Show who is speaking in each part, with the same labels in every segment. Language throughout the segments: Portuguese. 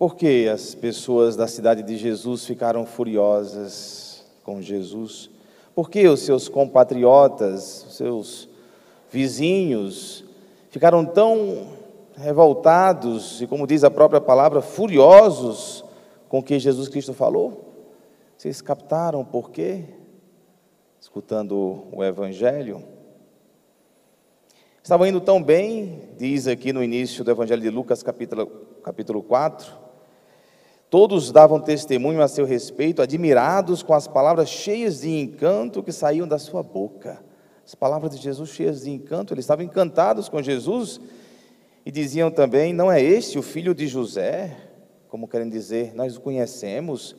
Speaker 1: Por que as pessoas da cidade de Jesus ficaram furiosas com Jesus? Por que os seus compatriotas, os seus vizinhos, ficaram tão revoltados e, como diz a própria palavra, furiosos com o que Jesus Cristo falou? Vocês captaram por quê? Escutando o Evangelho. Estavam indo tão bem, diz aqui no início do Evangelho de Lucas, capítulo, capítulo 4. Todos davam testemunho a seu respeito, admirados com as palavras cheias de encanto que saíam da sua boca. As palavras de Jesus cheias de encanto, eles estavam encantados com Jesus e diziam também: Não é este o filho de José? Como querem dizer, nós o conhecemos,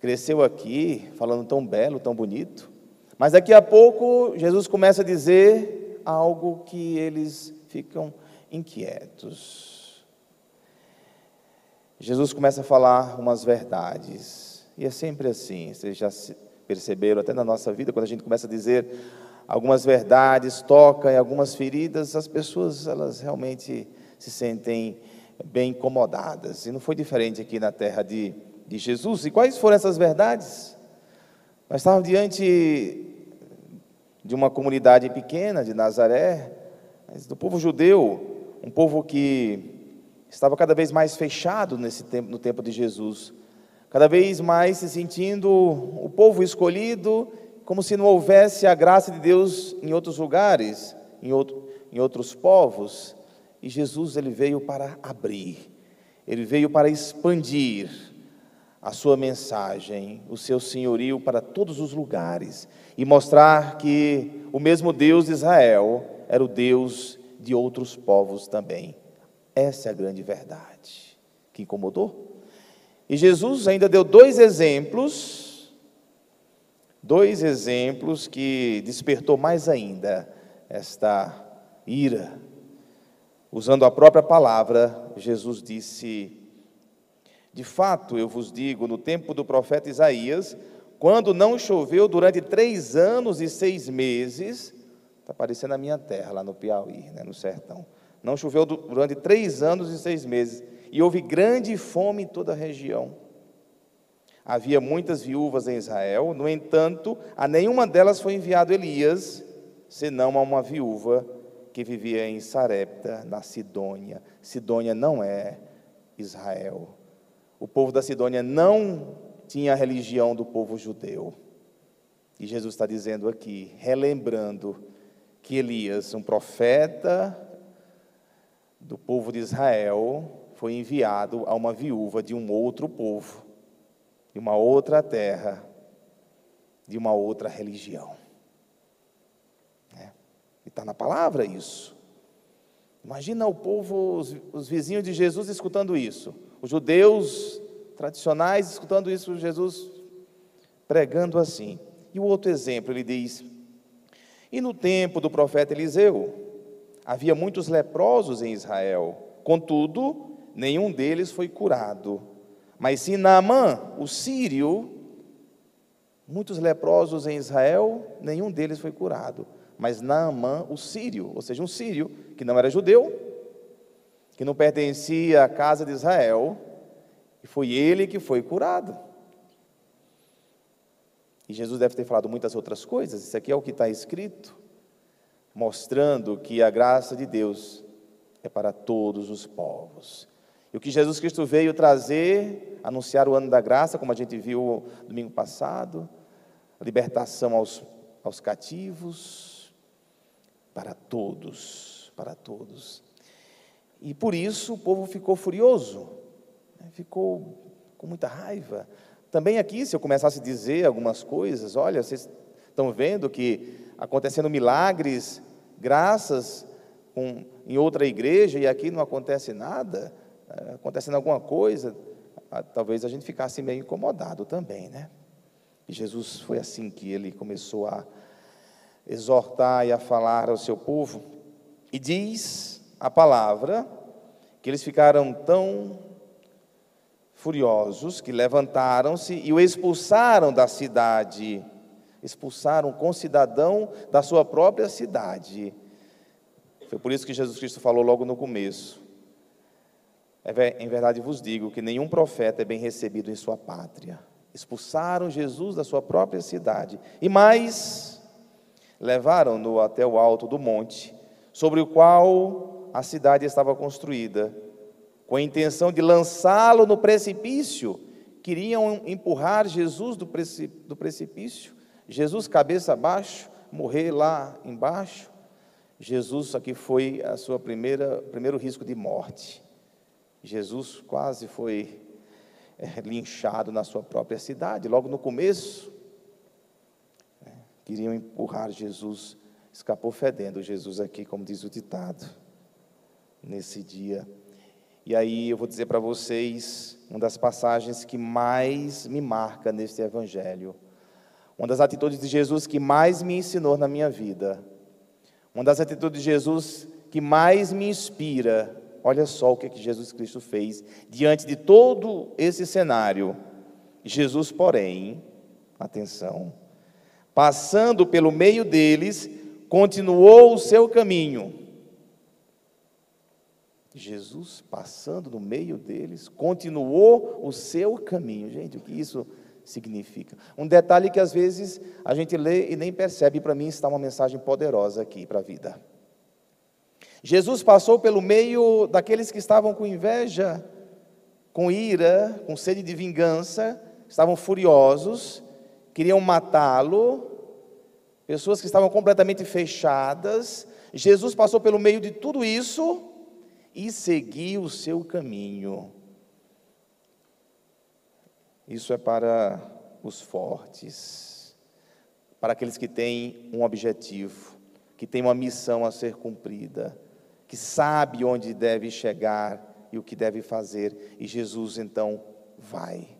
Speaker 1: cresceu aqui, falando tão belo, tão bonito. Mas daqui a pouco, Jesus começa a dizer algo que eles ficam inquietos. Jesus começa a falar umas verdades, e é sempre assim, vocês já perceberam até na nossa vida, quando a gente começa a dizer algumas verdades, toca em algumas feridas, as pessoas elas realmente se sentem bem incomodadas, e não foi diferente aqui na terra de, de Jesus. E quais foram essas verdades? Nós estávamos diante de uma comunidade pequena de Nazaré, do povo judeu, um povo que estava cada vez mais fechado nesse tempo, no tempo de Jesus, cada vez mais se sentindo o povo escolhido, como se não houvesse a graça de Deus em outros lugares, em, outro, em outros povos. E Jesus ele veio para abrir, ele veio para expandir a sua mensagem, o seu senhorio para todos os lugares e mostrar que o mesmo Deus de Israel era o Deus de outros povos também. Essa é a grande verdade que incomodou. E Jesus ainda deu dois exemplos, dois exemplos que despertou mais ainda esta ira. Usando a própria palavra, Jesus disse: De fato, eu vos digo, no tempo do profeta Isaías, quando não choveu durante três anos e seis meses, está aparecendo a minha terra lá no Piauí, né, no sertão. Não choveu durante três anos e seis meses, e houve grande fome em toda a região. Havia muitas viúvas em Israel, no entanto, a nenhuma delas foi enviado Elias, senão a uma viúva que vivia em Sarepta, na Sidônia. Sidônia não é Israel. O povo da Sidônia não tinha a religião do povo judeu. E Jesus está dizendo aqui, relembrando que Elias, um profeta do povo de Israel, foi enviado a uma viúva de um outro povo, de uma outra terra, de uma outra religião. É. E está na palavra isso. Imagina o povo, os, os vizinhos de Jesus escutando isso. Os judeus tradicionais, escutando isso, Jesus pregando assim. E o outro exemplo, ele diz: E no tempo do profeta Eliseu, havia muitos leprosos em Israel, contudo, nenhum deles foi curado. Mas sim Naamã, o sírio, muitos leprosos em Israel, nenhum deles foi curado. Mas Naamã, o sírio, ou seja, um sírio que não era judeu, que não pertencia à casa de Israel, e foi ele que foi curado. E Jesus deve ter falado muitas outras coisas, isso aqui é o que está escrito, mostrando que a graça de Deus é para todos os povos. E o que Jesus Cristo veio trazer, anunciar o ano da graça, como a gente viu domingo passado, a libertação aos, aos cativos, para todos, para todos. E por isso o povo ficou furioso, ficou com muita raiva. Também aqui, se eu começasse a dizer algumas coisas, olha, vocês estão vendo que acontecendo milagres, graças em outra igreja e aqui não acontece nada, é, acontecendo alguma coisa, talvez a gente ficasse meio incomodado também, né? E Jesus foi assim que ele começou a exortar e a falar ao seu povo. E diz a palavra que eles ficaram tão furiosos que levantaram-se e o expulsaram da cidade. Expulsaram um concidadão da sua própria cidade. Foi por isso que Jesus Cristo falou logo no começo. É em verdade vos digo que nenhum profeta é bem recebido em sua pátria. Expulsaram Jesus da sua própria cidade. E mais, levaram-no até o alto do monte, sobre o qual a cidade estava construída, com a intenção de lançá-lo no precipício. Queriam empurrar Jesus do precipício, Jesus cabeça abaixo, morrer lá embaixo. Jesus aqui foi a sua primeira primeiro risco de morte. Jesus quase foi é, linchado na sua própria cidade, logo no começo. É, queriam empurrar Jesus, escapou fedendo Jesus aqui, como diz o ditado, nesse dia. E aí eu vou dizer para vocês uma das passagens que mais me marca neste evangelho. Uma das atitudes de Jesus que mais me ensinou na minha vida. Uma das atitudes de Jesus que mais me inspira Olha só o que, que Jesus Cristo fez diante de todo esse cenário. Jesus, porém, atenção, passando pelo meio deles, continuou o seu caminho. Jesus, passando no meio deles, continuou o seu caminho. Gente, o que isso significa? Um detalhe que às vezes a gente lê e nem percebe, para mim está uma mensagem poderosa aqui para a vida. Jesus passou pelo meio daqueles que estavam com inveja, com ira, com sede de vingança, estavam furiosos, queriam matá-lo, pessoas que estavam completamente fechadas. Jesus passou pelo meio de tudo isso e seguiu o seu caminho. Isso é para os fortes, para aqueles que têm um objetivo, que têm uma missão a ser cumprida que sabe onde deve chegar e o que deve fazer, e Jesus então vai.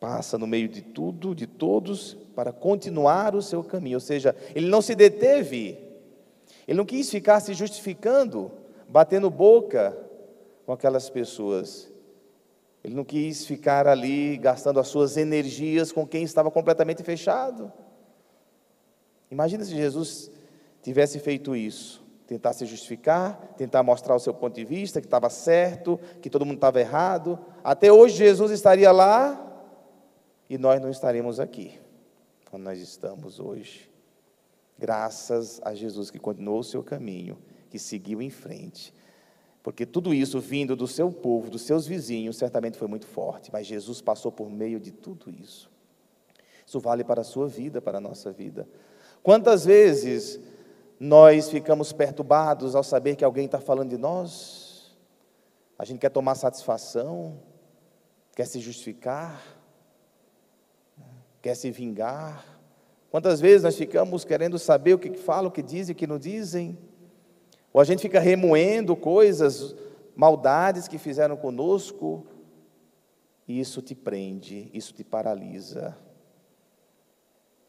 Speaker 1: Passa no meio de tudo, de todos, para continuar o seu caminho, ou seja, ele não se deteve, ele não quis ficar se justificando, batendo boca com aquelas pessoas. Ele não quis ficar ali gastando as suas energias com quem estava completamente fechado. Imagina se Jesus tivesse feito isso tentar se justificar, tentar mostrar o seu ponto de vista, que estava certo, que todo mundo estava errado. Até hoje Jesus estaria lá e nós não estaríamos aqui, onde nós estamos hoje. Graças a Jesus que continuou o seu caminho, que seguiu em frente. Porque tudo isso vindo do seu povo, dos seus vizinhos, certamente foi muito forte, mas Jesus passou por meio de tudo isso. Isso vale para a sua vida, para a nossa vida. Quantas vezes nós ficamos perturbados ao saber que alguém está falando de nós, a gente quer tomar satisfação, quer se justificar, quer se vingar. Quantas vezes nós ficamos querendo saber o que falam, o que dizem, o que não dizem? Ou a gente fica remoendo coisas, maldades que fizeram conosco, e isso te prende, isso te paralisa.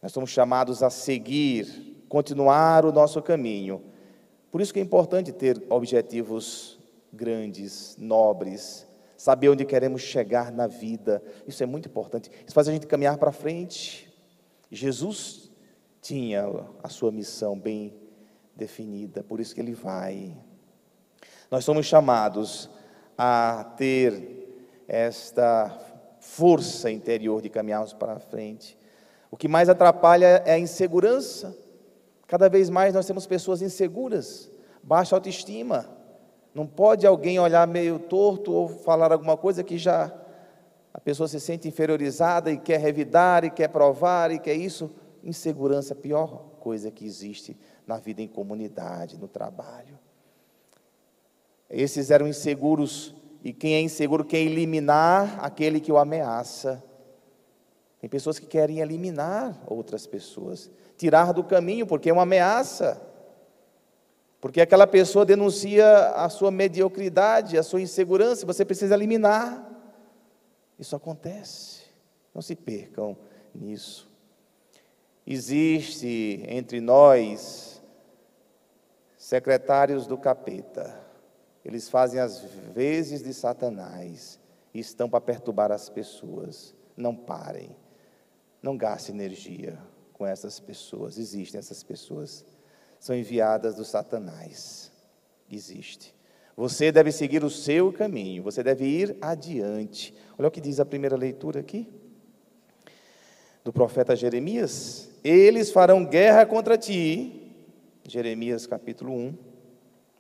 Speaker 1: Nós somos chamados a seguir continuar o nosso caminho. Por isso que é importante ter objetivos grandes, nobres, saber onde queremos chegar na vida. Isso é muito importante. Isso faz a gente caminhar para frente. Jesus tinha a sua missão bem definida, por isso que ele vai. Nós somos chamados a ter esta força interior de caminharmos para frente. O que mais atrapalha é a insegurança. Cada vez mais nós temos pessoas inseguras, baixa autoestima. Não pode alguém olhar meio torto ou falar alguma coisa que já a pessoa se sente inferiorizada e quer revidar e quer provar e quer isso. Insegurança é a pior coisa que existe na vida em comunidade, no trabalho. Esses eram inseguros e quem é inseguro quer eliminar aquele que o ameaça. Tem pessoas que querem eliminar outras pessoas tirar do caminho, porque é uma ameaça. Porque aquela pessoa denuncia a sua mediocridade, a sua insegurança, você precisa eliminar. Isso acontece. Não se percam nisso. Existe entre nós secretários do capeta. Eles fazem as vezes de Satanás e estão para perturbar as pessoas. Não parem. Não gaste energia com essas pessoas. Existem essas pessoas. São enviadas do Satanás. Existe. Você deve seguir o seu caminho, você deve ir adiante. Olha o que diz a primeira leitura aqui do profeta Jeremias: Eles farão guerra contra ti. Jeremias capítulo 1,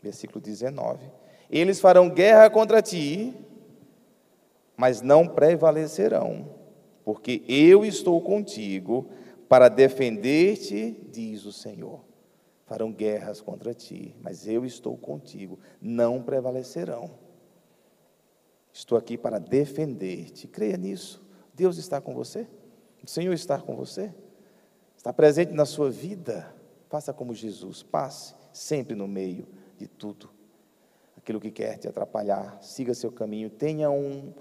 Speaker 1: versículo 19. Eles farão guerra contra ti, mas não prevalecerão, porque eu estou contigo para defender-te, diz o Senhor. Farão guerras contra ti, mas eu estou contigo, não prevalecerão. Estou aqui para defender-te. Creia nisso. Deus está com você. O Senhor está com você. Está presente na sua vida. Faça como Jesus. Passe sempre no meio de tudo. Aquilo que quer te atrapalhar, siga seu caminho. Tenha um,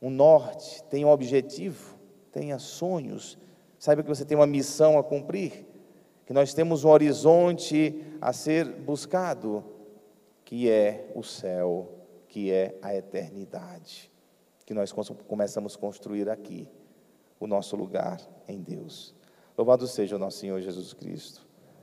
Speaker 1: um norte, tenha um objetivo, tenha sonhos. Saiba que você tem uma missão a cumprir, que nós temos um horizonte a ser buscado, que é o céu, que é a eternidade, que nós começamos a construir aqui, o nosso lugar em Deus. Louvado seja o nosso Senhor Jesus Cristo,